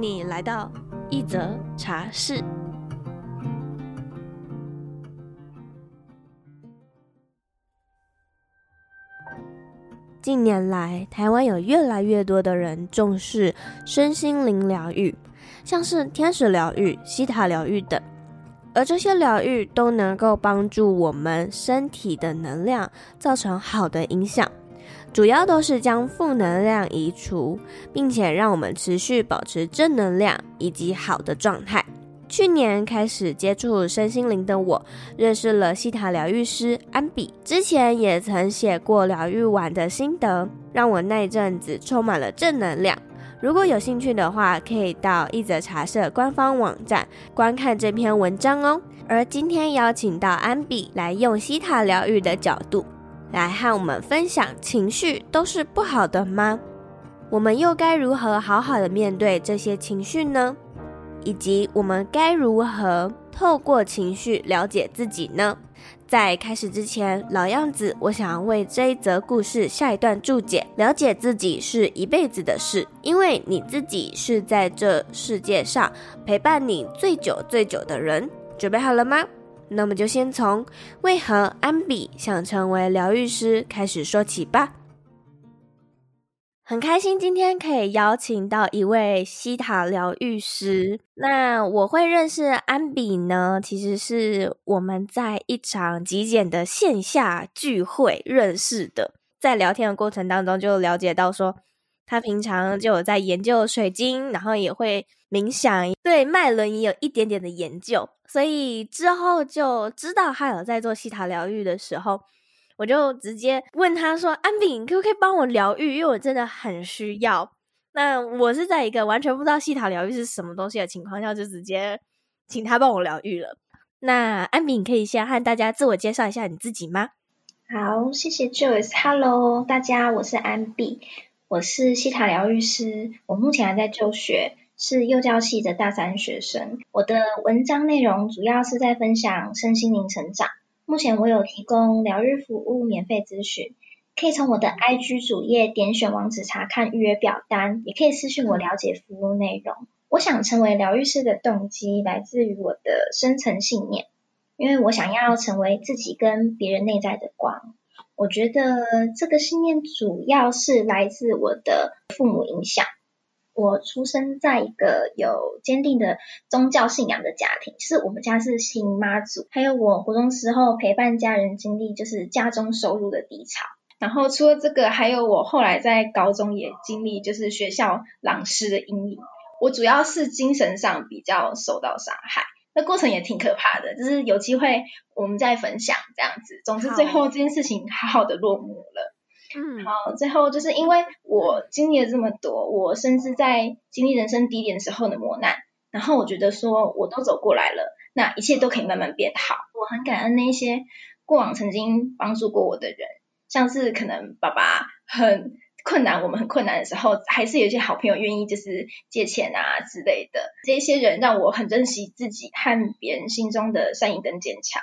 你来到一则茶室。近年来，台湾有越来越多的人重视身心灵疗愈，像是天使疗愈、希塔疗愈等，而这些疗愈都能够帮助我们身体的能量造成好的影响。主要都是将负能量移除，并且让我们持续保持正能量以及好的状态。去年开始接触身心灵的我，认识了西塔疗愈师安比，之前也曾写过疗愈完的心得，让我那阵子充满了正能量。如果有兴趣的话，可以到一则茶社官方网站观看这篇文章哦。而今天邀请到安比来用西塔疗愈的角度。来和我们分享，情绪都是不好的吗？我们又该如何好好的面对这些情绪呢？以及我们该如何透过情绪了解自己呢？在开始之前，老样子，我想为这一则故事下一段注解：了解自己是一辈子的事，因为你自己是在这世界上陪伴你最久最久的人。准备好了吗？那么就先从为何安比想成为疗愈师开始说起吧。很开心今天可以邀请到一位西塔疗愈师。那我会认识安比呢，其实是我们在一场极简的线下聚会认识的。在聊天的过程当中，就了解到说，他平常就有在研究水晶，然后也会冥想，对脉轮也有一点点的研究。所以之后就知道他有在做希塔疗愈的时候，我就直接问他说：“安比，可不可以帮我疗愈？因为我真的很需要。”那我是在一个完全不知道希塔疗愈是什么东西的情况下，就直接请他帮我疗愈了。那安比，你可以先和大家自我介绍一下你自己吗？好，谢谢 Joyce。Hello，大家，我是安比，我是希塔疗愈师，我目前还在就学。是幼教系的大三学生。我的文章内容主要是在分享身心灵成长。目前我有提供疗愈服务免费咨询，可以从我的 IG 主页点选网址查看预约表单，也可以私讯我了解服务内容。我想成为疗愈师的动机来自于我的深层信念，因为我想要成为自己跟别人内在的光。我觉得这个信念主要是来自我的父母影响。我出生在一个有坚定的宗教信仰的家庭，是我们家是信妈祖。还有我活动时候陪伴家人经历就是家中收入的低潮。然后除了这个，还有我后来在高中也经历就是学校老师的阴影。我主要是精神上比较受到伤害，那过程也挺可怕的。就是有机会我们再分享这样子。总之最后这件事情好好的落幕了。嗯，好，最后就是因为我经历了这么多，我甚至在经历人生低点时候的磨难，然后我觉得说我都走过来了，那一切都可以慢慢变好。我很感恩那些过往曾经帮助过我的人，像是可能爸爸很困难，我们很困难的时候，还是有一些好朋友愿意就是借钱啊之类的，这些人让我很珍惜自己和别人心中的善意跟坚强。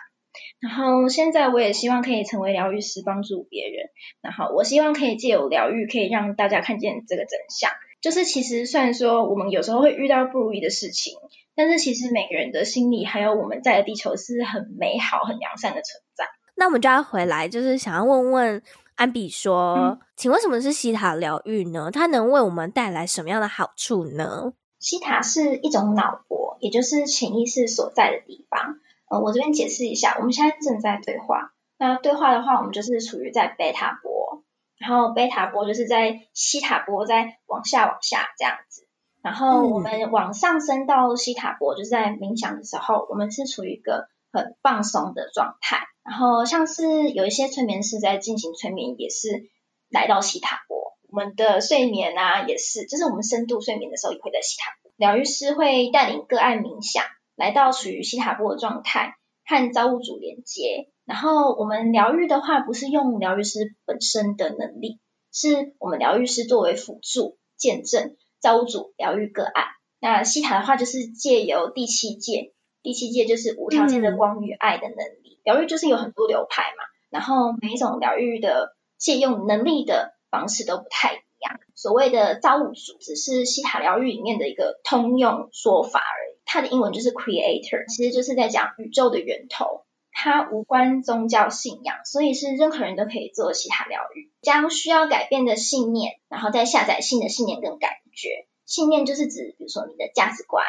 然后现在我也希望可以成为疗愈师，帮助别人。然后我希望可以借由疗愈，可以让大家看见这个真相。就是其实虽然说我们有时候会遇到不如意的事情，但是其实每个人的心里还有我们在的地球是很美好、很良善的存在。那我们就要回来，就是想要问问安比说，嗯、请问什么是西塔疗愈呢？它能为我们带来什么样的好处呢？西塔是一种脑波，也就是潜意识所在的地方。呃，我这边解释一下，我们现在正在对话。那对话的话，我们就是处于在贝塔波，然后贝塔波就是在西塔波在往下往下这样子。然后我们往上升到西塔波，就是在冥想的时候，我们是处于一个很放松的状态。然后像是有一些催眠师在进行催眠，也是来到西塔波。我们的睡眠啊，也是，就是我们深度睡眠的时候也会在西塔波。疗愈师会带领个案冥想，来到属于西塔波的状态，和造物主连接。然后我们疗愈的话，不是用疗愈师本身的能力，是我们疗愈师作为辅助，见证造物主疗愈个案。那西塔的话，就是借由第七界，第七届就是无条件的光与爱的能力。疗愈就是有很多流派嘛，然后每一种疗愈的借用能力的方式都不太一样。所谓的造物主，只是西塔疗愈里面的一个通用说法而已。它的英文就是 Creator，其实就是在讲宇宙的源头。它无关宗教信仰，所以是任何人都可以做西塔疗愈。将需要改变的信念，然后再下载新的信念跟感觉。信念就是指，比如说你的价值观、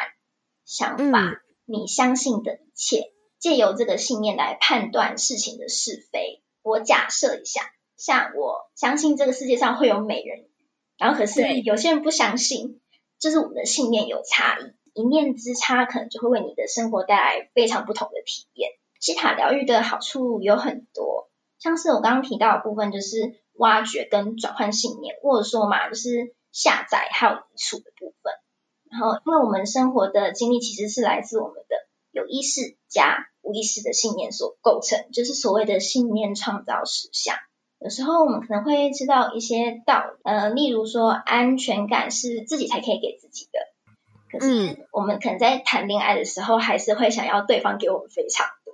想法，嗯、你相信的一切，借由这个信念来判断事情的是非。我假设一下，像我相信这个世界上会有美人鱼，然后可是有些人不相信，就是我们的信念有差异，一念之差可能就会为你的生活带来非常不同的体验。西塔疗愈的好处有很多，像是我刚刚提到的部分，就是挖掘跟转换信念，或者说嘛，就是下载还有移除的部分。然后，因为我们生活的经历其实是来自我们的有意识加无意识的信念所构成，就是所谓的信念创造实相。有时候我们可能会知道一些道理，呃，例如说安全感是自己才可以给自己的，可是我们可能在谈恋爱的时候，还是会想要对方给我们非常多。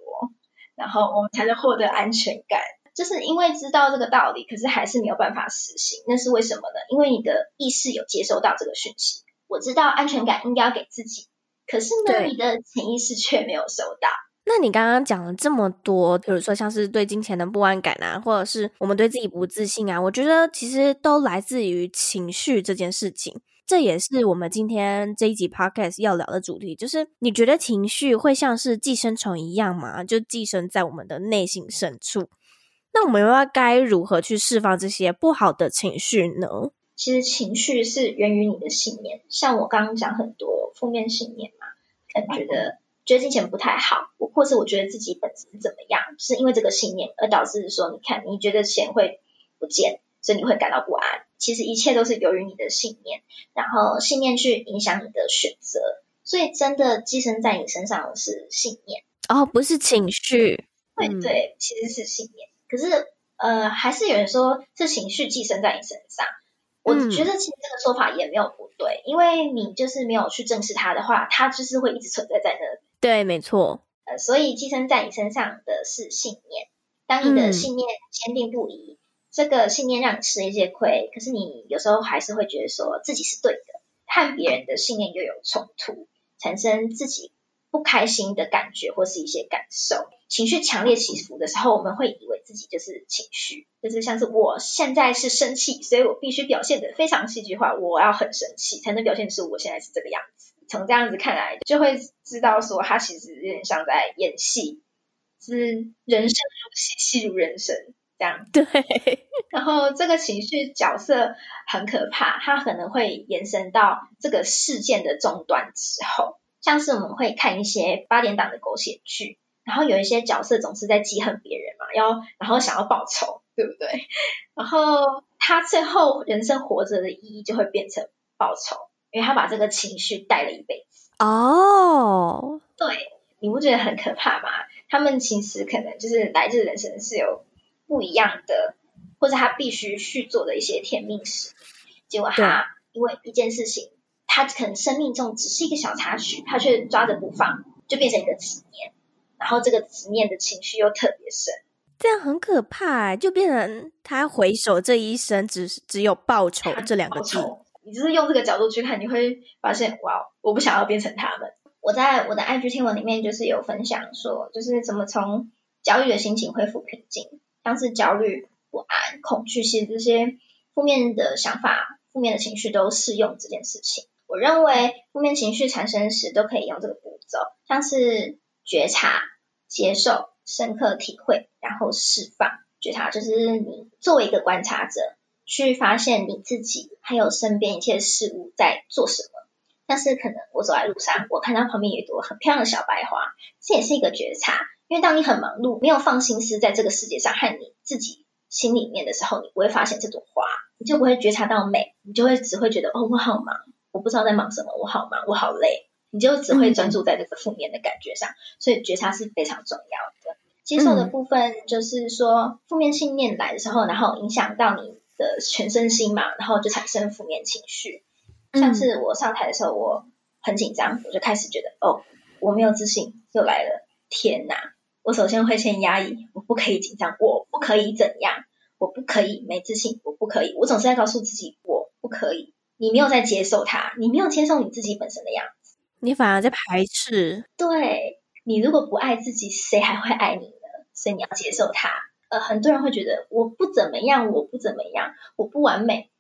然后我们才能获得安全感，就是因为知道这个道理，可是还是没有办法实行。那是为什么呢？因为你的意识有接收到这个讯息，我知道安全感应该要给自己，可是呢，你的潜意识却没有收到。那你刚刚讲了这么多，比如说像是对金钱的不安感啊，或者是我们对自己不自信啊，我觉得其实都来自于情绪这件事情。这也是我们今天这一集 podcast 要聊的主题，就是你觉得情绪会像是寄生虫一样吗？就寄生在我们的内心深处。那我们又要该如何去释放这些不好的情绪呢？其实情绪是源于你的信念，像我刚刚讲很多负面信念嘛，可能觉得觉得金钱不太好，或是我觉得自己本身怎么样，是因为这个信念而导致说，你看你觉得钱会不见。所以你会感到不安，其实一切都是由于你的信念，然后信念去影响你的选择，所以真的寄生在你身上的是信念哦，不是情绪。对对，其实是信念。可是呃，还是有人说是情绪寄生在你身上。我觉得其实这个说法也没有不对，因为你就是没有去正视它的话，它就是会一直存在在那里。对，没错。呃，所以寄生在你身上的是信念，当你的信念坚定不移。这个信念让你吃了一些亏，可是你有时候还是会觉得说自己是对的，和别人的信念又有冲突，产生自己不开心的感觉或是一些感受，情绪强烈起伏的时候，我们会以为自己就是情绪，就是像是我现在是生气，所以我必须表现的非常戏剧化，我要很生气才能表现出我现在是这个样子。从这样子看来，就会知道说他其实有点像在演戏，是人生如戏，戏如人生。这样对，然后这个情绪角色很可怕，它可能会延伸到这个事件的终端之后，像是我们会看一些八点档的狗血剧，然后有一些角色总是在记恨别人嘛，要然后想要报仇，对不对？然后他最后人生活着的意义就会变成报仇，因为他把这个情绪带了一辈子。哦，对，你不觉得很可怕吗？他们其实可能就是来自人生是有。不一样的，或者他必须去做的一些天命事，结果他因为一件事情，他可能生命中只是一个小插曲，他却抓着不放，就变成一个执念，然后这个执念的情绪又特别深，这样很可怕，就变成他回首这一生只只有报仇这两个字。你就是用这个角度去看，你会发现哇，我不想要变成他们。我在我的 IG 听文里面就是有分享说，就是怎么从焦虑的心情恢复平静。像是焦虑、不安、恐惧，其实这些负面的想法、负面的情绪都适用这件事情。我认为负面情绪产生时都可以用这个步骤，像是觉察、接受、深刻体会，然后释放。觉察就是你作为一个观察者，去发现你自己还有身边一切事物在做什么。像是可能我走在路上，我看到旁边有一朵很漂亮的小白花，这也是一个觉察。因为当你很忙碌，没有放心思在这个世界上和你自己心里面的时候，你不会发现这朵花。你就不会觉察到美，你就会只会觉得哦，我好忙，我不知道在忙什么，我好忙，我好累，你就只会专注在这个负面的感觉上。所以觉察是非常重要的。接受的部分就是说，负面信念来的时候，然后影响到你的全身心嘛，然后就产生负面情绪。上次我上台的时候，我很紧张，我就开始觉得哦，我没有自信，又来了，天哪！我首先会先压抑，我不可以紧张，我不可以怎样，我不可以没自信，我不可以。我总是在告诉自己，我不可以。你没有在接受它，你没有接受你自己本身的样子，你反而在排斥。对，你如果不爱自己，谁还会爱你呢？所以你要接受它。呃，很多人会觉得我不怎么样，我不怎么样，我不完美，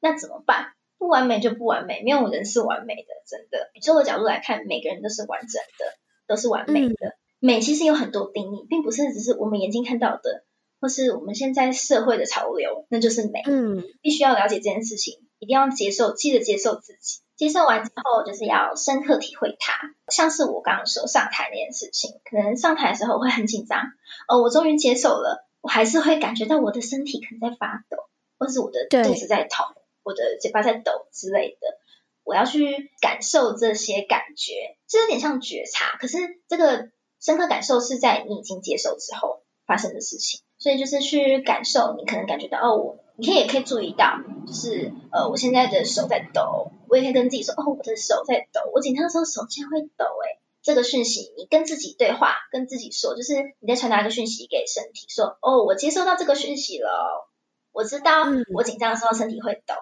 那怎么办？不完美就不完美，没有人是完美的，真的。宇宙的角度来看，每个人都是完整的，都是完美的。嗯美其实有很多定义，并不是只是我们眼睛看到的，或是我们现在社会的潮流，那就是美。嗯，必须要了解这件事情，一定要接受，记得接受自己。接受完之后，就是要深刻体会它。像是我刚刚说上台那件事情，可能上台的时候会很紧张，哦，我终于接受了，我还是会感觉到我的身体可能在发抖，或是我的肚子在痛，我的嘴巴在抖之类的。我要去感受这些感觉，这有点像觉察，可是这个。深刻感受是在你已经接受之后发生的事情，所以就是去感受，你可能感觉到哦，我你可以也可以注意到，就是呃，我现在的手在抖，我也可以跟自己说，哦，我的手在抖，我紧张的时候手竟然会抖，诶，这个讯息你跟自己对话，跟自己说，就是你在传达一个讯息给身体，说，哦，我接收到这个讯息了，我知道我紧张的时候身体会抖，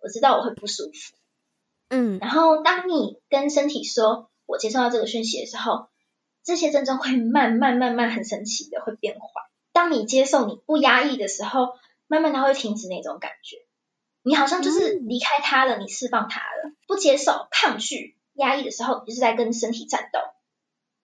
我知道我会不舒服，嗯，然后当你跟身体说我接收到这个讯息的时候。这些症状会慢慢慢慢很神奇的会变缓。当你接受你不压抑的时候，慢慢它会停止那种感觉。你好像就是离开它了，你释放它了。不接受、抗拒、压抑的时候，你就是在跟身体战斗。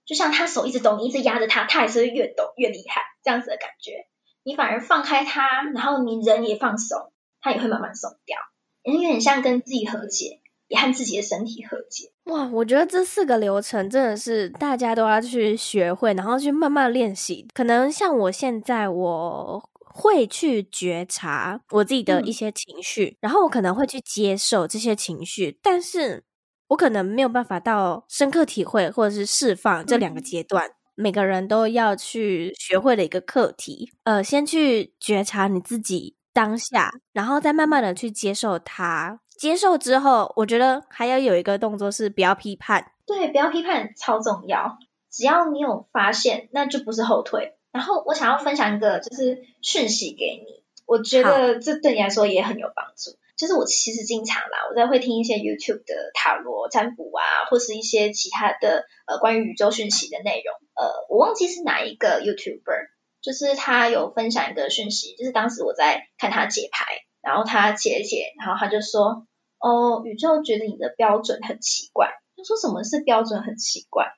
就像他手一直抖，你一直压着他，他还是会越抖越厉害，这样子的感觉。你反而放开他，然后你人也放松，他也会慢慢松掉。有点像跟自己和解。也和自己的身体和解。哇，我觉得这四个流程真的是大家都要去学会，然后去慢慢练习。可能像我现在，我会去觉察我自己的一些情绪，嗯、然后我可能会去接受这些情绪，但是我可能没有办法到深刻体会或者是释放这两个阶段。嗯、每个人都要去学会的一个课题。呃，先去觉察你自己当下，然后再慢慢的去接受它。接受之后，我觉得还要有一个动作是不要批判。对，不要批判超重要。只要你有发现，那就不是后退。然后我想要分享一个就是讯息给你，我觉得这对你来说也很有帮助。就是我其实经常啦，我在会听一些 YouTube 的塔罗占卜啊，或是一些其他的呃关于宇宙讯息的内容。呃，我忘记是哪一个 YouTuber，就是他有分享一个讯息，就是当时我在看他解牌。然后他解解，然后他就说：“哦，宇宙觉得你的标准很奇怪。”他说：“什么是标准很奇怪？”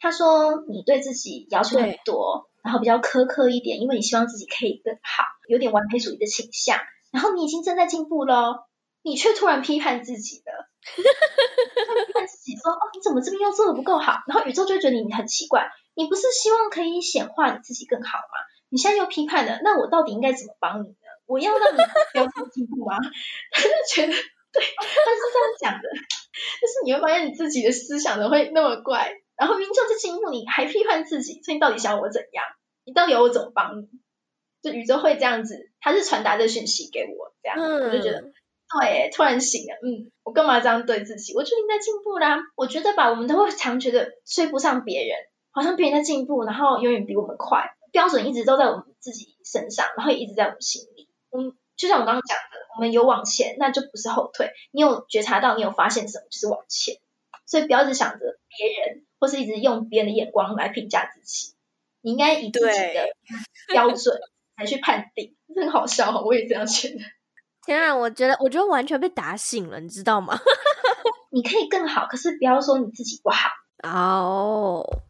他说：“你对自己要求很多，然后比较苛刻一点，因为你希望自己可以更好，有点完美主义的倾向。然后你已经正在进步咯，你却突然批判自己了，批判自己说：‘哦，你怎么这边又做的不够好？’然后宇宙就觉得你很奇怪，你不是希望可以显化你自己更好吗？你现在又批判了，那我到底应该怎么帮你呢？”我要让你不要做进步吗？他就觉得对，他是这样讲的，就是你会发现你自己的思想怎么会那么怪，然后明明就是进步，你还批判自己，所以你到底想我怎样？你到底要我怎么帮你？就宇宙会这样子，他是传达这讯息给我，这样，嗯、我就觉得对，突然醒了，嗯，我干嘛这样对自己？我觉得你在进步啦，我觉得吧，我们都会常觉得追不上别人，好像别人在进步，然后永远比我们快，标准一直都在我们自己身上，然后也一直在我们心里。嗯，就像我刚刚讲的，我们有往前，那就不是后退。你有觉察到，你有发现什么，就是往前。所以不要一直想着别人，或是一直用别人的眼光来评价自己。你应该以自己的标准来去判定。对很好笑，我也这样觉得。天啊，我觉得，我觉得完全被打醒了，你知道吗？你可以更好，可是不要说你自己不好。哦。Oh.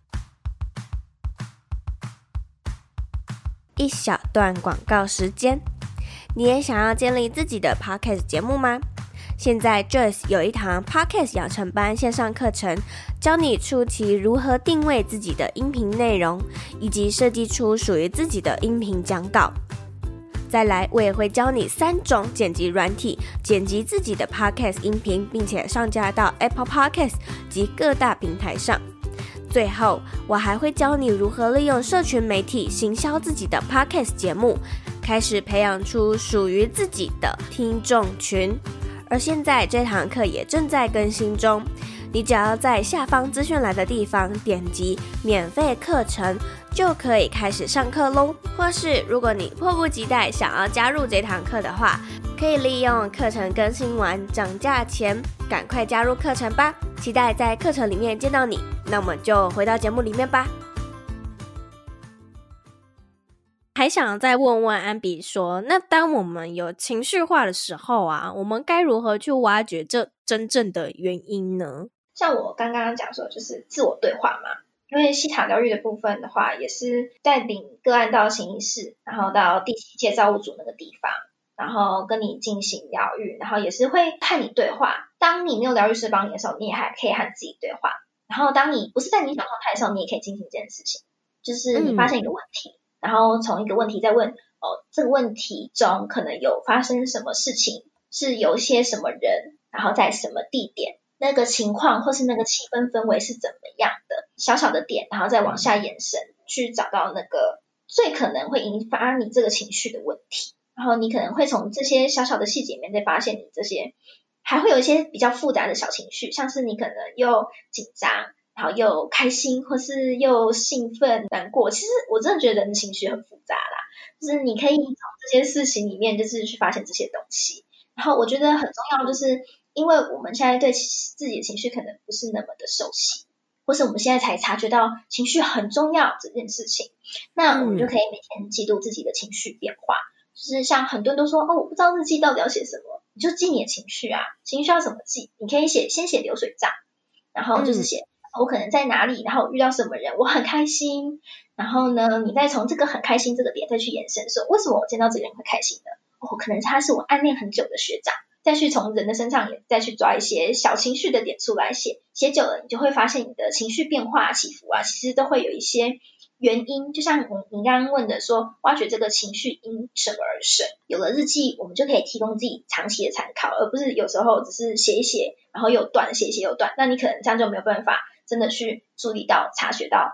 一小段广告时间。你也想要建立自己的 Podcast 节目吗？现在 Joyce 有一堂 Podcast 养成班线上课程，教你初期如何定位自己的音频内容，以及设计出属于自己的音频讲稿。再来，我也会教你三种剪辑软体，剪辑自己的 Podcast 音频，并且上架到 Apple Podcast 及各大平台上。最后，我还会教你如何利用社群媒体行销自己的 Podcast 节目，开始培养出属于自己的听众群。而现在这堂课也正在更新中。你只要在下方资讯栏的地方点击免费课程，就可以开始上课喽。或是如果你迫不及待想要加入这堂课的话，可以利用课程更新完涨价前赶快加入课程吧。期待在课程里面见到你。那我们就回到节目里面吧。还想再问问安比说，那当我们有情绪化的时候啊，我们该如何去挖掘这真正的原因呢？像我刚刚讲说，就是自我对话嘛。因为西塔疗愈的部分的话，也是带领个案到潜意识，然后到第七届造物主那个地方，然后跟你进行疗愈，然后也是会和你对话。当你没有疗愈师帮你的时候，你也还可以和自己对话。然后当你不是在冥想状态的时候，你也可以进行这件事情，就是你发现一个问题，嗯、然后从一个问题再问，哦，这个问题中可能有发生什么事情，是有一些什么人，然后在什么地点。那个情况或是那个气氛氛围是怎么样的，小小的点，然后再往下延伸，去找到那个最可能会引发你这个情绪的问题。然后你可能会从这些小小的细节里面再发现你这些，还会有一些比较复杂的小情绪，像是你可能又紧张，然后又开心，或是又兴奋、难过。其实我真的觉得人的情绪很复杂啦，就是你可以从这些事情里面，就是去发现这些东西。然后我觉得很重要就是。因为我们现在对自己的情绪可能不是那么的熟悉，或是我们现在才察觉到情绪很重要这件事情，那我们就可以每天记录自己的情绪变化。嗯、就是像很多人都说，哦，我不知道日记到底要写什么，你就记你的情绪啊，情绪要怎么记？你可以写，先写流水账，然后就是写、嗯、我可能在哪里，然后遇到什么人，我很开心。然后呢，你再从这个很开心这个点再去延伸，说为什么我见到这个人会开心呢？哦，可能他是我暗恋很久的学长。再去从人的身上也再去抓一些小情绪的点出来写，写久了你就会发现你的情绪变化起伏啊，其实都会有一些原因。就像你你刚刚问的说，挖掘这个情绪因什么而生？有了日记，我们就可以提供自己长期的参考，而不是有时候只是写一写，然后又断，写一写又断，那你可能这样就没有办法真的去注意到、察觉到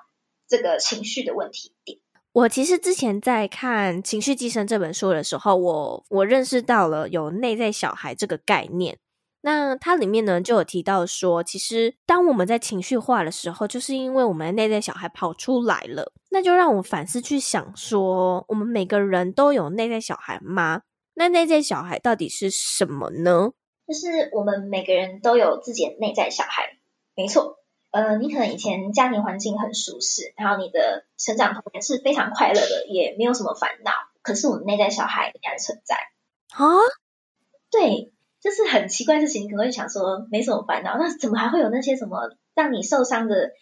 这个情绪的问题点。我其实之前在看《情绪寄生》这本书的时候，我我认识到了有内在小孩这个概念。那它里面呢就有提到说，其实当我们在情绪化的时候，就是因为我们的内在小孩跑出来了。那就让我反思去想说，我们每个人都有内在小孩吗？那内在小孩到底是什么呢？就是我们每个人都有自己的内在小孩，没错。呃，你可能以前家庭环境很舒适，然后你的成长童年是非常快乐的，也没有什么烦恼。可是我们内在小孩依然存在啊？对，就是很奇怪的事情。你可能会想说没什么烦恼，那怎么还会有那些什么让你受伤的？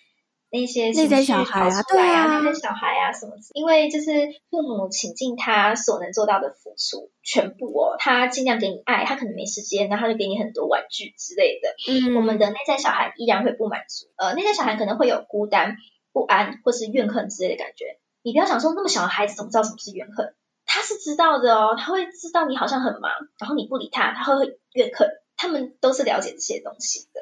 那些内在小孩啊，对啊，那些小孩啊，什么？因为就是父母倾尽他所能做到的付出，全部哦，他尽量给你爱，他可能没时间，然后他就给你很多玩具之类的。嗯，我们的内在小孩依然会不满足，呃，内在小孩可能会有孤单、不安或是怨恨之类的感觉。你不要想说那么小的孩子怎么知道什么是怨恨？他是知道的哦，他会知道你好像很忙，然后你不理他，他会怨恨。他们都是了解这些东西的。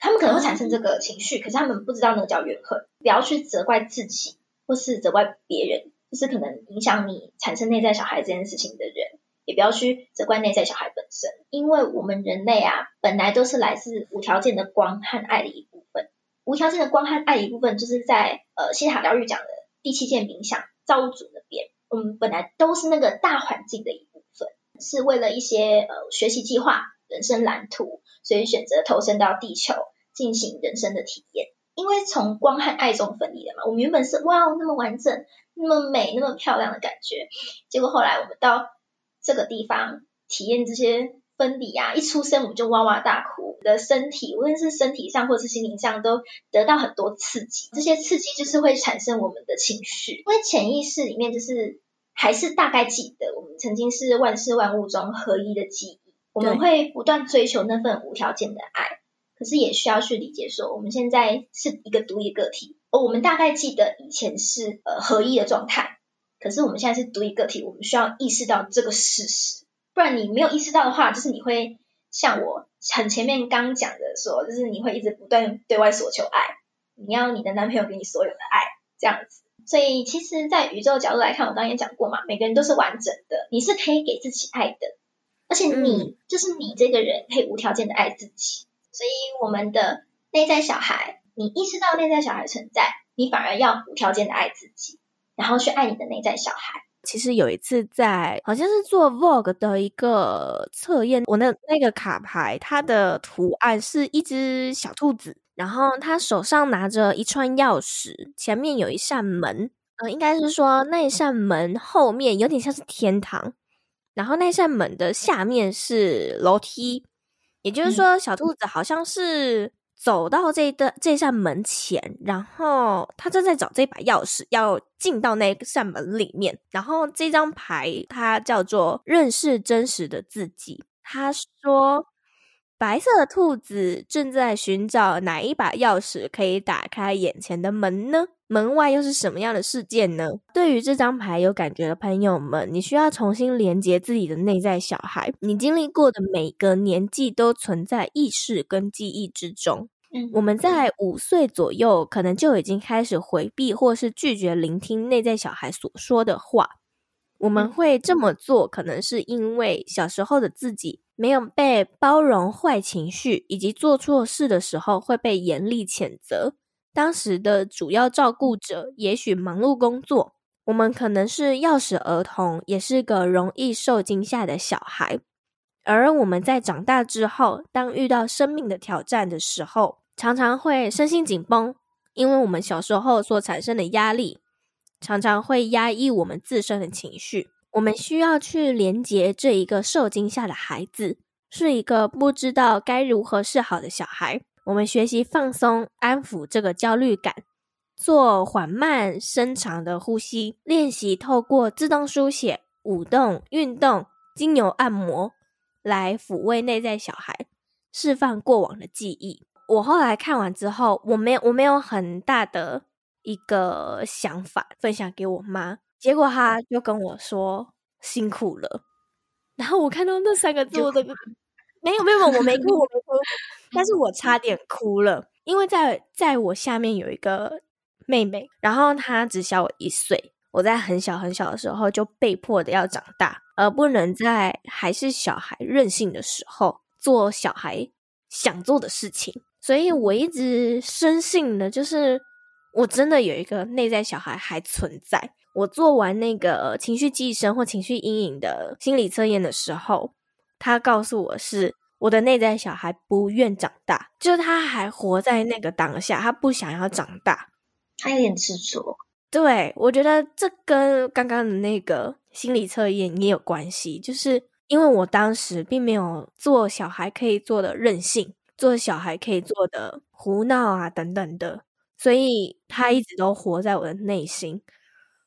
他们可能会产生这个情绪，可是他们不知道那个叫怨恨。不要去责怪自己，或是责怪别人，就是可能影响你产生内在小孩这件事情的人，也不要去责怪内在小孩本身，因为我们人类啊，本来都是来自无条件的光和爱的一部分。无条件的光和爱的一部分，就是在呃西塔疗愈讲的第七件冥想造物主那边，我们本来都是那个大环境的一部分，是为了一些呃学习计划。人生蓝图，所以选择投身到地球进行人生的体验。因为从光和爱中分离了嘛，我们原本是哇哦那么完整、那么美、那么漂亮的感觉，结果后来我们到这个地方体验这些分离啊，一出生我们就哇哇大哭，我的身体无论是身体上或是心灵上都得到很多刺激，这些刺激就是会产生我们的情绪，因为潜意识里面就是还是大概记得我们曾经是万事万物中合一的记忆。我们会不断追求那份无条件的爱，可是也需要去理解说，我们现在是一个独立个体。哦我们大概记得以前是呃合一的状态，可是我们现在是独立个体，我们需要意识到这个事实，不然你没有意识到的话，就是你会像我很前面刚讲的说，就是你会一直不断对外索求爱，你要你的男朋友给你所有的爱，这样子。所以其实，在宇宙角度来看，我刚刚也讲过嘛，每个人都是完整的，你是可以给自己爱的，而且你、嗯、就是你这个人可以无条件的爱自己。所以我们的内在小孩，你意识到内在小孩存在，你反而要无条件的爱自己。然后去爱你的内在小孩。其实有一次在好像是做 Vogue 的一个测验，我那那个卡牌，它的图案是一只小兔子，然后他手上拿着一串钥匙，前面有一扇门，呃，应该是说那一扇门后面有点像是天堂，然后那扇门的下面是楼梯，也就是说小兔子好像是。走到这的这扇门前，然后他正在找这把钥匙，要进到那扇门里面。然后这张牌它叫做“认识真实的自己”。他说：“白色的兔子正在寻找哪一把钥匙可以打开眼前的门呢？门外又是什么样的事件呢？”对于这张牌有感觉的朋友们，你需要重新连接自己的内在小孩。你经历过的每个年纪都存在意识跟记忆之中。嗯，我们在五岁左右，可能就已经开始回避或是拒绝聆听内在小孩所说的话。我们会这么做，可能是因为小时候的自己没有被包容坏情绪，以及做错事的时候会被严厉谴责。当时的主要照顾者也许忙碌工作，我们可能是钥匙儿童，也是个容易受惊吓的小孩。而我们在长大之后，当遇到生命的挑战的时候，常常会身心紧绷，因为我们小时候所产生的压力，常常会压抑我们自身的情绪。我们需要去连接这一个受惊吓的孩子，是一个不知道该如何是好的小孩。我们学习放松、安抚这个焦虑感，做缓慢、深长的呼吸练习，透过自动书写、舞动、运动、精油按摩，来抚慰内在小孩，释放过往的记忆。我后来看完之后，我没有我没有很大的一个想法分享给我妈，结果她就跟我说辛苦了。然后我看到那三个 字，我的没有没有没有，我没哭我没哭，但是我差点哭了，因为在在我下面有一个妹妹，然后她只小我一岁，我在很小很小的时候就被迫的要长大，而不能在还是小孩任性的时候做小孩想做的事情。所以我一直深信的，就是我真的有一个内在小孩还存在。我做完那个情绪寄生或情绪阴影的心理测验的时候，他告诉我是我的内在小孩不愿长大，就是他还活在那个当下，他不想要长大，他有点执着。对，我觉得这跟刚刚的那个心理测验也有关系，就是因为我当时并没有做小孩可以做的任性。做小孩可以做的胡闹啊等等的，所以他一直都活在我的内心，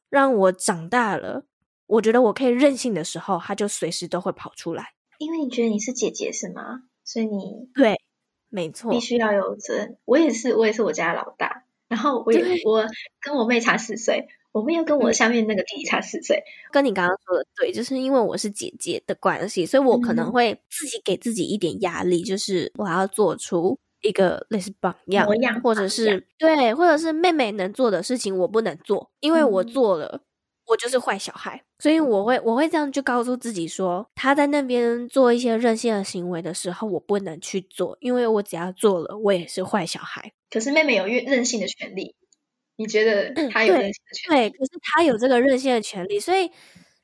让我长大了。我觉得我可以任性的时候，他就随时都会跑出来。因为你觉得你是姐姐是吗？所以你对，没错，必须要有责任。我也是，我也是我家老大，然后我也我跟我妹差四岁。我没有跟我下面那个弟弟差四岁，嗯，跟你刚刚说的对，就是因为我是姐姐的关系，所以我可能会自己给自己一点压力，嗯、就是我要做出一个类似榜样，样或者是对，或者是妹妹能做的事情我不能做，因为我做了，嗯、我就是坏小孩，所以我会我会这样就告诉自己说，他在那边做一些任性的行为的时候，我不能去做，因为我只要做了，我也是坏小孩。可是妹妹有任性的权利。你觉得他有任性的权利？对，对，可是他有这个任性的权利，所以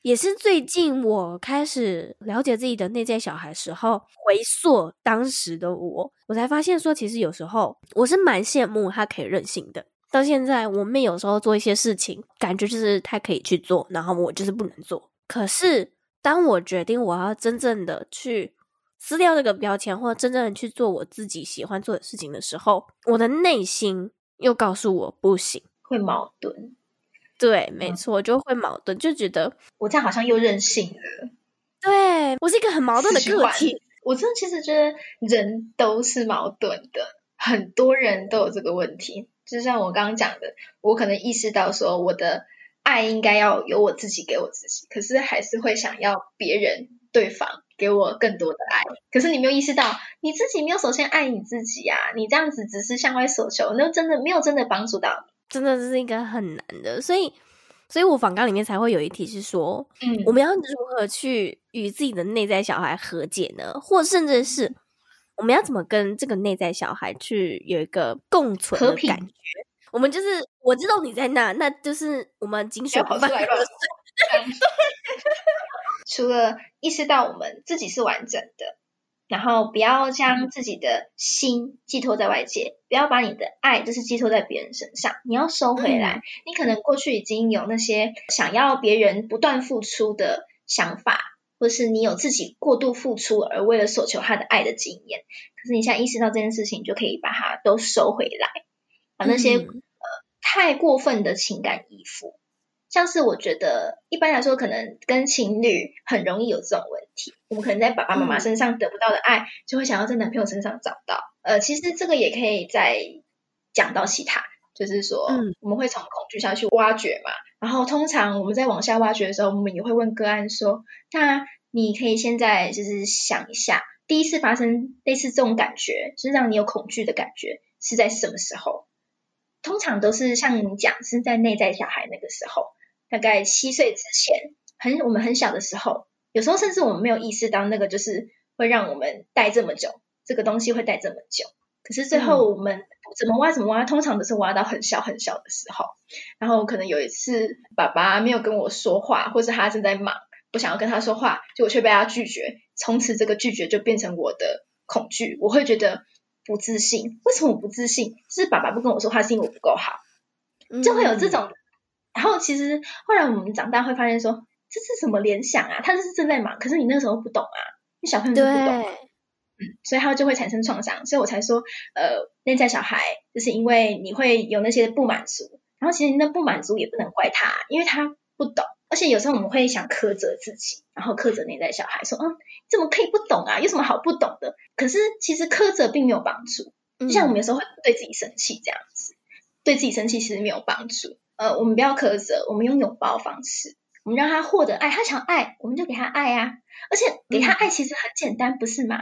也是最近我开始了解自己的内在小孩时候，回溯当时的我，我才发现说，其实有时候我是蛮羡慕他可以任性的。到现在，我妹有时候做一些事情，感觉就是他可以去做，然后我就是不能做。可是当我决定我要真正的去撕掉这个标签，或真正的去做我自己喜欢做的事情的时候，我的内心。又告诉我不行，会矛盾。对，没错，就会矛盾，就觉得我这样好像又任性了。对，我是一个很矛盾的个体。我真的其实觉得人都是矛盾的，很多人都有这个问题。就像我刚刚讲的，我可能意识到说我的爱应该要由我自己给我自己，可是还是会想要别人对方给我更多的爱。可是你没有意识到，你自己没有首先爱你自己啊！你这样子只是向外索求，那真的没有真的帮助到你，真的是一个很难的。所以，所以我访纲里面才会有一题是说，嗯，我们要如何去与自己的内在小孩和解呢？或甚至是我们要怎么跟这个内在小孩去有一个共存的感觉？我们就是我知道你在那，那就是我们井水不犯河水。除了意识到我们自己是完整的，然后不要将自己的心寄托在外界，不要把你的爱就是寄托在别人身上，你要收回来。嗯、你可能过去已经有那些想要别人不断付出的想法，或是你有自己过度付出而为了索求他的爱的经验。可是你现在意识到这件事情，就可以把它都收回来。把那些、嗯、呃太过分的情感依附，像是我觉得一般来说，可能跟情侣很容易有这种问题。我们可能在爸爸妈妈身上得不到的爱，嗯、就会想要在男朋友身上找到。呃，其实这个也可以再讲到其他，就是说，嗯、我们会从恐惧下去挖掘嘛。然后通常我们在往下挖掘的时候，我们也会问个案说：“那你可以现在就是想一下，第一次发生类似这种感觉，就是让你有恐惧的感觉，是在什么时候？”通常都是像你讲，是在内在小孩那个时候，大概七岁之前，很我们很小的时候，有时候甚至我们没有意识到那个就是会让我们带这么久，这个东西会带这么久。可是最后我们怎么挖怎么挖，通常都是挖到很小很小的时候。然后可能有一次爸爸没有跟我说话，或是他正在忙，我想要跟他说话，就我却被他拒绝，从此这个拒绝就变成我的恐惧，我会觉得。不自信，为什么我不自信？是爸爸不跟我说话，是因为我不够好，就会有这种。嗯、然后其实后来我们长大会发现说，这是什么联想啊？他就是正在忙，可是你那个时候不懂啊，你小朋友就不懂，对嗯，所以他就会产生创伤。所以我才说，呃，内在小孩就是因为你会有那些不满足，然后其实那不满足也不能怪他，因为他不懂。而且有时候我们会想苛责自己，然后苛责内在小孩，说：“嗯，怎么可以不懂啊？有什么好不懂的？”可是其实苛责并没有帮助，就像我们有时候会对自己生气这样子，嗯、对自己生气其实没有帮助。呃，我们不要苛责，我们用拥抱方式，我们让他获得爱，他想爱，我们就给他爱啊。而且给他爱其实很简单，不是吗？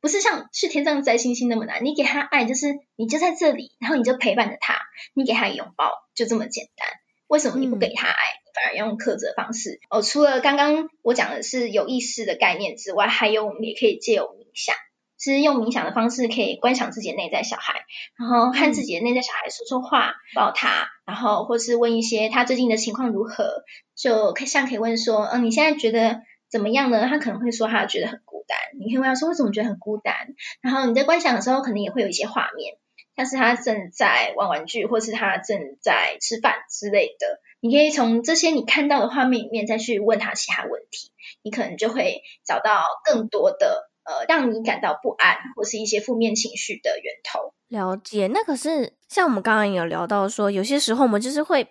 不是像去天上摘星星那么难。你给他爱，就是你就在这里，然后你就陪伴着他，你给他拥抱，就这么简单。为什么你不给他爱？嗯反而要用苛责方式哦。除了刚刚我讲的是有意识的概念之外，还有我们也可以借由冥想，其实用冥想的方式可以观想自己的内在小孩，然后和自己的内在小孩说说话，抱他，然后或是问一些他最近的情况如何，就可像可以问说，嗯，你现在觉得怎么样呢？他可能会说他觉得很孤单，你可以问他说为什么觉得很孤单？然后你在观想的时候，可能也会有一些画面，像是他正在玩玩具，或是他正在吃饭之类的。你可以从这些你看到的画面里面再去问他其他问题，你可能就会找到更多的呃让你感到不安或是一些负面情绪的源头。了解，那可是像我们刚刚有聊到说，有些时候我们就是会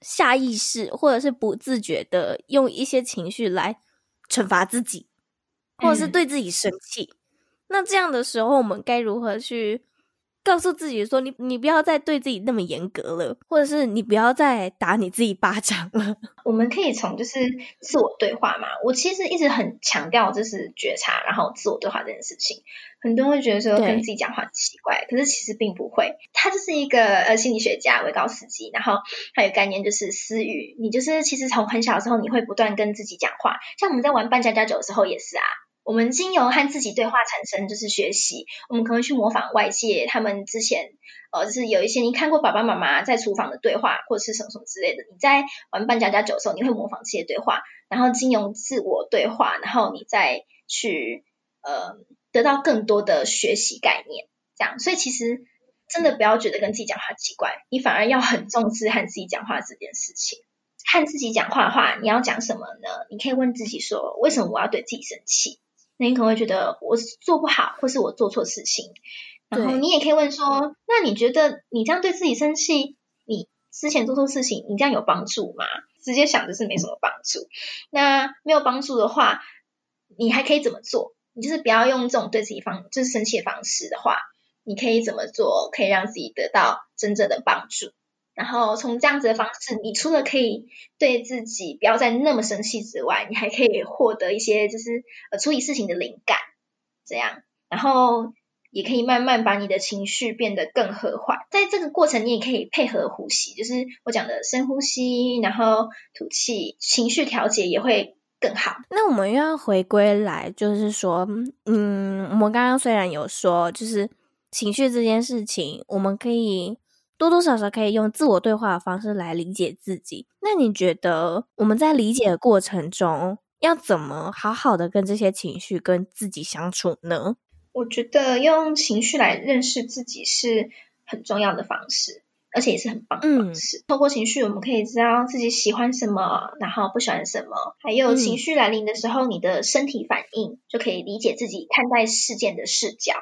下意识或者是不自觉的用一些情绪来惩罚自己，或者是对自己生气。嗯、那这样的时候，我们该如何去？告诉自己说：“你你不要再对自己那么严格了，或者是你不要再打你自己巴掌了。”我们可以从就是自我对话嘛。我其实一直很强调就是觉察，然后自我对话这件事情。很多人会觉得说跟自己讲话很奇怪，可是其实并不会。他就是一个呃心理学家维高斯基，然后还有概念就是私语。你就是其实从很小的时候，你会不断跟自己讲话。像我们在玩扮家家酒的时候也是啊。我们经由和自己对话产生就是学习，我们可能去模仿外界他们之前呃，就是有一些你看过爸爸妈妈在厨房的对话，或者是什么什么之类的。你在玩扮家家酒的时候，你会模仿这些对话，然后经由自我对话，然后你再去呃得到更多的学习概念，这样。所以其实真的不要觉得跟自己讲话奇怪，你反而要很重视和自己讲话这件事情。和自己讲话的话，你要讲什么呢？你可以问自己说：为什么我要对自己生气？那你可能会觉得我做不好，或是我做错事情。然后你也可以问说：那你觉得你这样对自己生气，你之前做错事情，你这样有帮助吗？直接想就是没什么帮助。那没有帮助的话，你还可以怎么做？你就是不要用这种对自己方就是生气的方式的话，你可以怎么做可以让自己得到真正的帮助？然后从这样子的方式，你除了可以对自己不要再那么生气之外，你还可以获得一些就是呃处理事情的灵感，这样，然后也可以慢慢把你的情绪变得更和缓。在这个过程，你也可以配合呼吸，就是我讲的深呼吸，然后吐气，情绪调节也会更好。那我们又要回归来，就是说，嗯，我们刚刚虽然有说，就是情绪这件事情，我们可以。多多少少可以用自我对话的方式来理解自己。那你觉得我们在理解的过程中，要怎么好好的跟这些情绪跟自己相处呢？我觉得用情绪来认识自己是很重要的方式，而且也是很棒的方式。嗯，透过情绪，我们可以知道自己喜欢什么，然后不喜欢什么。还有情绪来临的时候，你的身体反应就可以理解自己看待事件的视角。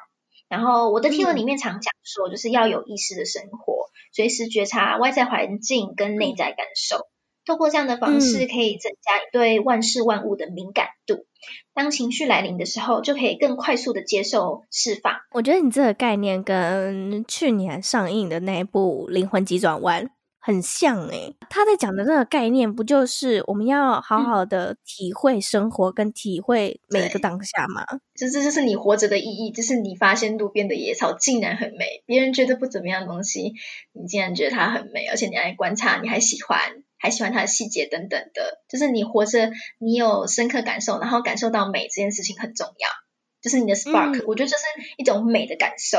然后我的贴文里面常讲说，就是要有意识的生活，随时觉察外在环境跟内在感受。透过这样的方式，可以增加你对万事万物的敏感度。当情绪来临的时候，就可以更快速的接受释放。我觉得你这个概念跟去年上映的那一部《灵魂急转弯》。很像诶、欸，他在讲的那个概念，不就是我们要好好的体会生活，跟体会每一个当下吗？就这就是你活着的意义，就是你发现路边的野草竟然很美，别人觉得不怎么样的东西，你竟然觉得它很美，而且你还观察，你还喜欢，还喜欢它的细节等等的，就是你活着，你有深刻感受，然后感受到美这件事情很重要，就是你的 spark，、嗯、我觉得这是一种美的感受。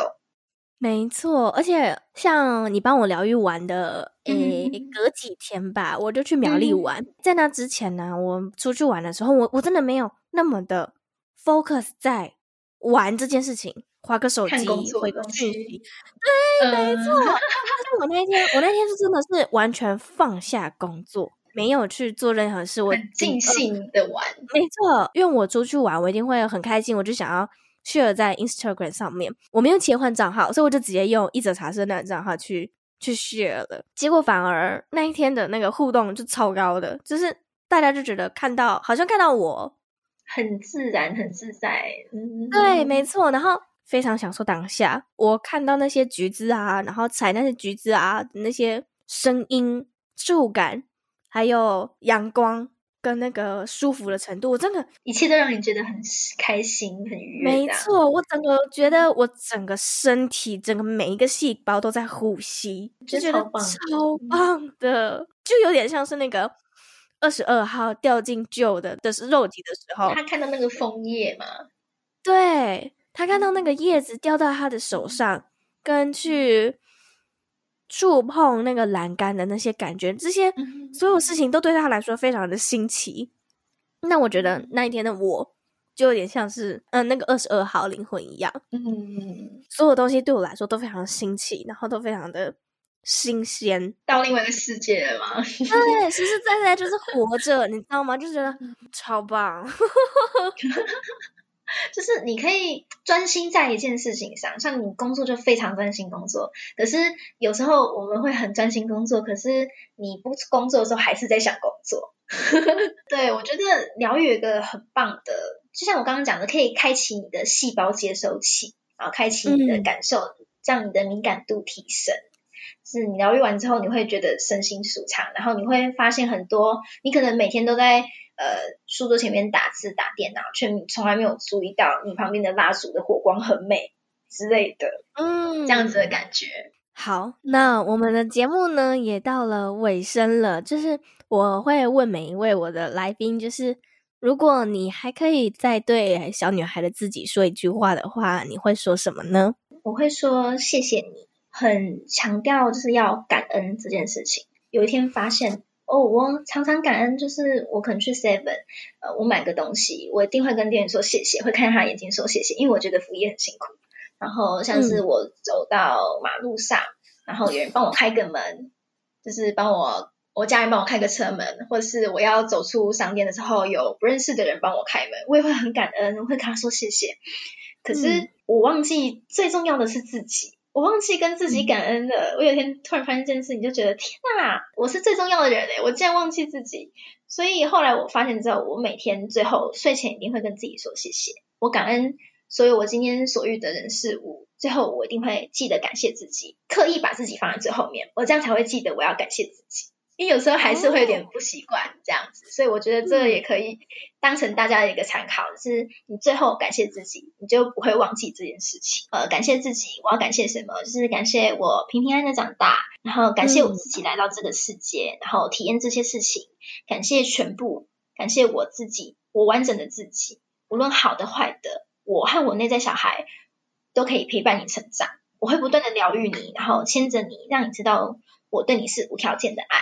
没错，而且像你帮我疗愈完的，诶、欸，隔几天吧，我就去苗栗玩。嗯、在那之前呢，我出去玩的时候，我我真的没有那么的 focus 在玩这件事情，划个手机，回个讯息。对，没错。但是我那天，我那天是真的是完全放下工作，没有去做任何事，我尽兴的玩。没错，因为我出去玩，我一定会很开心，我就想要。share 在 Instagram 上面，我没有切换账号，所以我就直接用一则茶社那账号去去 share 了。结果反而那一天的那个互动就超高的，就是大家就觉得看到好像看到我很自然、很自在。嗯，对，没错。然后非常享受当下，我看到那些橘子啊，然后采那些橘子啊，那些声音、触感，还有阳光。跟那个舒服的程度，我真的，一切都让你觉得很开心、很愉悦。没错，我整个觉得我整个身体、整个每一个细胞都在呼吸，就觉得超棒的，就有点像是那个二十二号掉进旧的的是肉体的时候，他看到那个枫叶嘛，对，他看到那个叶子掉到他的手上，跟去。触碰那个栏杆的那些感觉，这些所有事情都对他来说非常的新奇。那我觉得那一天的我，就有点像是嗯、呃、那个二十二号灵魂一样，嗯，所有东西对我来说都非常新奇，然后都非常的新鲜，到另外一个世界了吗？对，实实在在就是活着，你知道吗？就觉得超棒。就是你可以专心在一件事情上，像你工作就非常专心工作。可是有时候我们会很专心工作，可是你不工作的时候还是在想工作。对，我觉得疗愈有一个很棒的，就像我刚刚讲的，可以开启你的细胞接收器，然后开启你的感受，嗯、让你的敏感度提升。是你疗愈完之后，你会觉得身心舒畅，然后你会发现很多，你可能每天都在。呃，书桌前面打字打电脑，却你从来没有注意到你旁边的蜡烛的火光很美之类的，嗯，这样子的感觉。好，那我们的节目呢也到了尾声了，就是我会问每一位我的来宾，就是如果你还可以再对小女孩的自己说一句话的话，你会说什么呢？我会说谢谢你，很强调就是要感恩这件事情。有一天发现。哦，我常常感恩，就是我可能去 Seven，呃，我买个东西，我一定会跟店员说谢谢，会看他眼睛说谢谢，因为我觉得服务业很辛苦。然后像是我走到马路上，嗯、然后有人帮我开个门，就是帮我我家人帮我开个车门，或者是我要走出商店的时候，有不认识的人帮我开门，我也会很感恩，我会跟他说谢谢。可是我忘记最重要的是自己。我忘记跟自己感恩了。我有一天突然发现这件事，你就觉得天哪，我是最重要的人诶，我竟然忘记自己。所以后来我发现之后，我每天最后睡前一定会跟自己说谢谢。我感恩所以我今天所遇的人事物，最后我一定会记得感谢自己，刻意把自己放在最后面，我这样才会记得我要感谢自己。因为有时候还是会有点不习惯这样子，所以我觉得这个也可以当成大家的一个参考，就是你最后感谢自己，你就不会忘记这件事情。呃，感谢自己，我要感谢什么？就是感谢我平平安安的长大，然后感谢我自己来到这个世界，然后体验这些事情，感谢全部，感谢我自己，我完整的自己，无论好的坏的，我和我内在小孩都可以陪伴你成长，我会不断的疗愈你，然后牵着你，让你知道我对你是无条件的爱。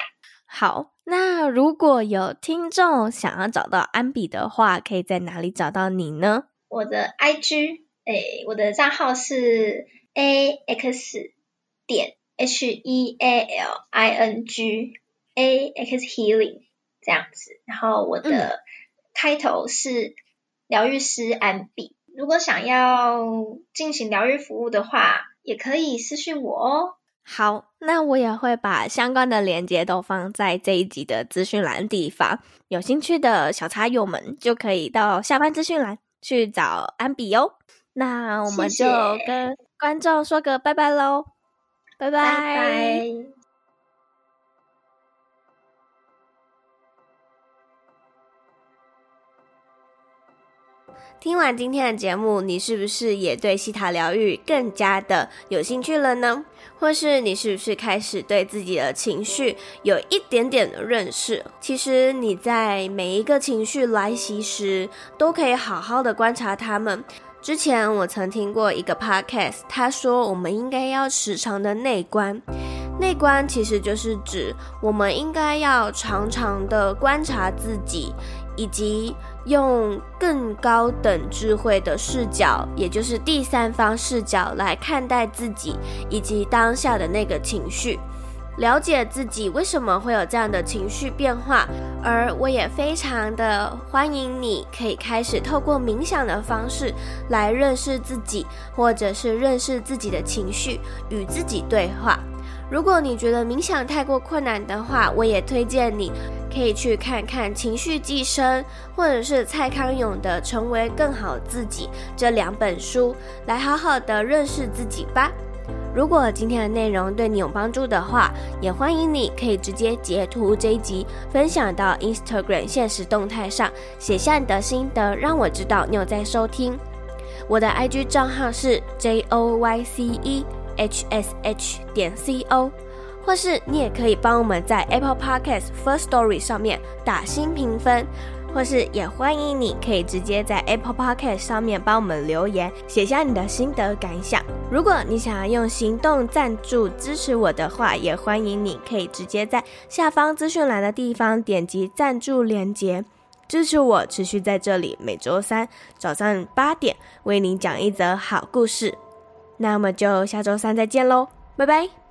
好，那如果有听众想要找到安比的话，可以在哪里找到你呢？我的 IG，诶，我的账号是 AX 点 H E A L I N G AX Healing 这样子，然后我的开头是疗愈师安比。如果想要进行疗愈服务的话，也可以私讯我哦。好，那我也会把相关的链接都放在这一集的资讯栏地方，有兴趣的小茶友们就可以到下方资讯栏去找安比哟。那我们就跟观众说个拜拜喽，拜拜。拜拜。听完今天的节目，你是不是也对西塔疗愈更加的有兴趣了呢？或是你是不是开始对自己的情绪有一点点的认识？其实你在每一个情绪来袭时，都可以好好的观察他们。之前我曾听过一个 podcast，他说我们应该要时常的内观。内观其实就是指我们应该要常常的观察自己，以及。用更高等智慧的视角，也就是第三方视角来看待自己以及当下的那个情绪，了解自己为什么会有这样的情绪变化。而我也非常的欢迎你可以开始透过冥想的方式来认识自己，或者是认识自己的情绪，与自己对话。如果你觉得冥想太过困难的话，我也推荐你可以去看看《情绪寄生》或者是蔡康永的《成为更好自己》这两本书，来好好的认识自己吧。如果今天的内容对你有帮助的话，也欢迎你可以直接截图这一集分享到 Instagram 现实动态上，写下你的心得，让我知道你有在收听。我的 IG 账号是 J O Y C E。Hsh 点 co，或是你也可以帮我们在 Apple Podcast First Story 上面打新评分，或是也欢迎你可以直接在 Apple Podcast 上面帮我们留言，写下你的心得感想。如果你想要用行动赞助支持我的话，也欢迎你可以直接在下方资讯栏的地方点击赞助链接，支持我持续在这里每周三早上八点为你讲一则好故事。那么就下周三再见喽，拜拜。